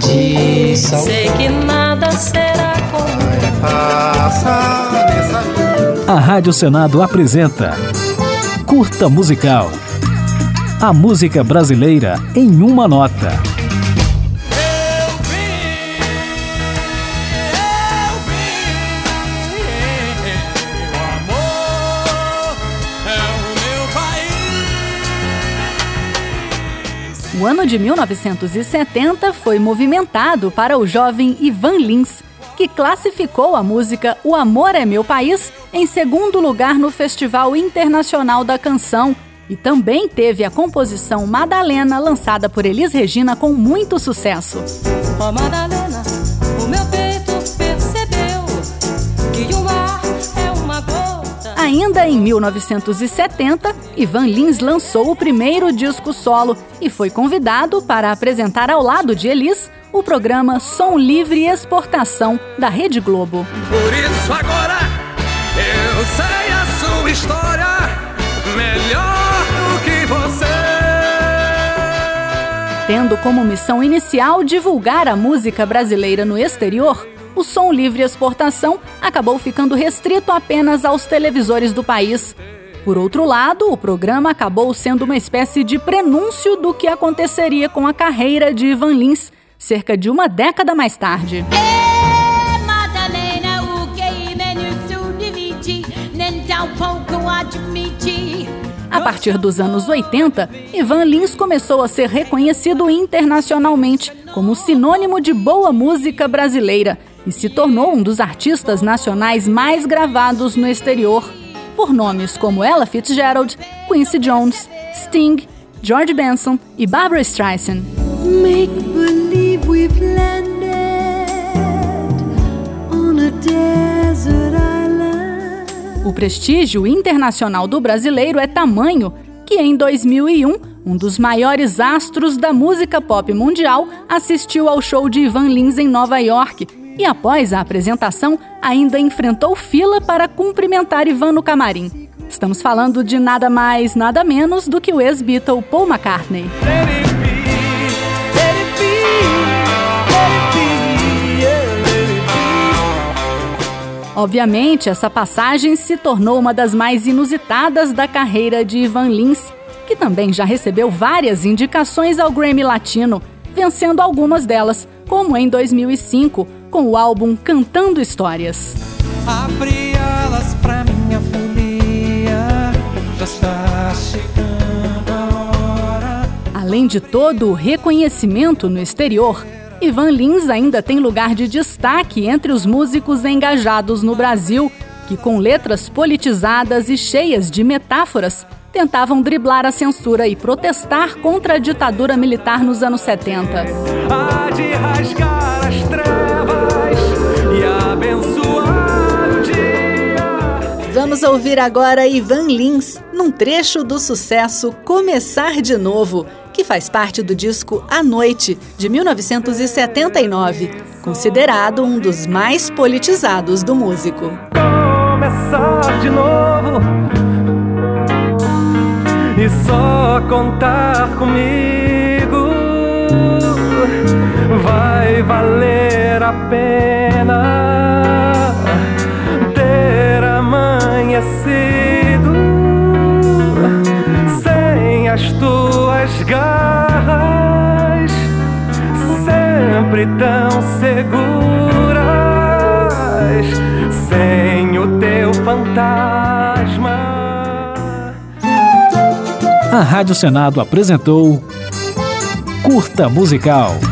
de sal. Sei que nada será como A Rádio Senado apresenta Curta Musical. A música brasileira em uma nota. O ano de 1970 foi movimentado para o jovem Ivan Lins, que classificou a música O Amor é Meu País em segundo lugar no Festival Internacional da Canção e também teve a composição Madalena lançada por Elis Regina com muito sucesso. Oh, Madalena, o meu Ainda em 1970, Ivan Lins lançou o primeiro disco solo e foi convidado para apresentar ao lado de Elis o programa Som Livre e Exportação da Rede Globo. Por isso agora eu sei a sua história melhor do que você. Tendo como missão inicial divulgar a música brasileira no exterior, o Som Livre Exportação acabou ficando restrito apenas aos televisores do país. Por outro lado, o programa acabou sendo uma espécie de prenúncio do que aconteceria com a carreira de Ivan Lins cerca de uma década mais tarde. A partir dos anos 80, Ivan Lins começou a ser reconhecido internacionalmente como sinônimo de boa música brasileira e se tornou um dos artistas nacionais mais gravados no exterior por nomes como Ella Fitzgerald, Quincy Jones, Sting, George Benson e Barbara Streisand. O prestígio internacional do brasileiro é tamanho que em 2001 um dos maiores astros da música pop mundial assistiu ao show de Ivan Lins em Nova York e, após a apresentação, ainda enfrentou fila para cumprimentar Ivan no camarim. Estamos falando de nada mais, nada menos do que o ex-Beatle Paul McCartney. Obviamente, essa passagem se tornou uma das mais inusitadas da carreira de Ivan Lins, que também já recebeu várias indicações ao Grammy Latino, vencendo algumas delas, como em 2005, com o álbum Cantando Histórias. Alas pra minha folia, já está chegando a hora. Além de todo o reconhecimento no exterior, Ivan Lins ainda tem lugar de destaque entre os músicos engajados no Brasil, que com letras politizadas e cheias de metáforas tentavam driblar a censura e protestar contra a ditadura militar nos anos 70. Abençoar o dia. Vamos ouvir agora Ivan Lins num trecho do sucesso Começar de Novo, que faz parte do disco A Noite, de 1979, considerado um dos mais politizados do músico. Começar de novo e só contar comigo vai valer a pena sempre tão seguras, sem o teu fantasma. A Rádio Senado apresentou Curta Musical.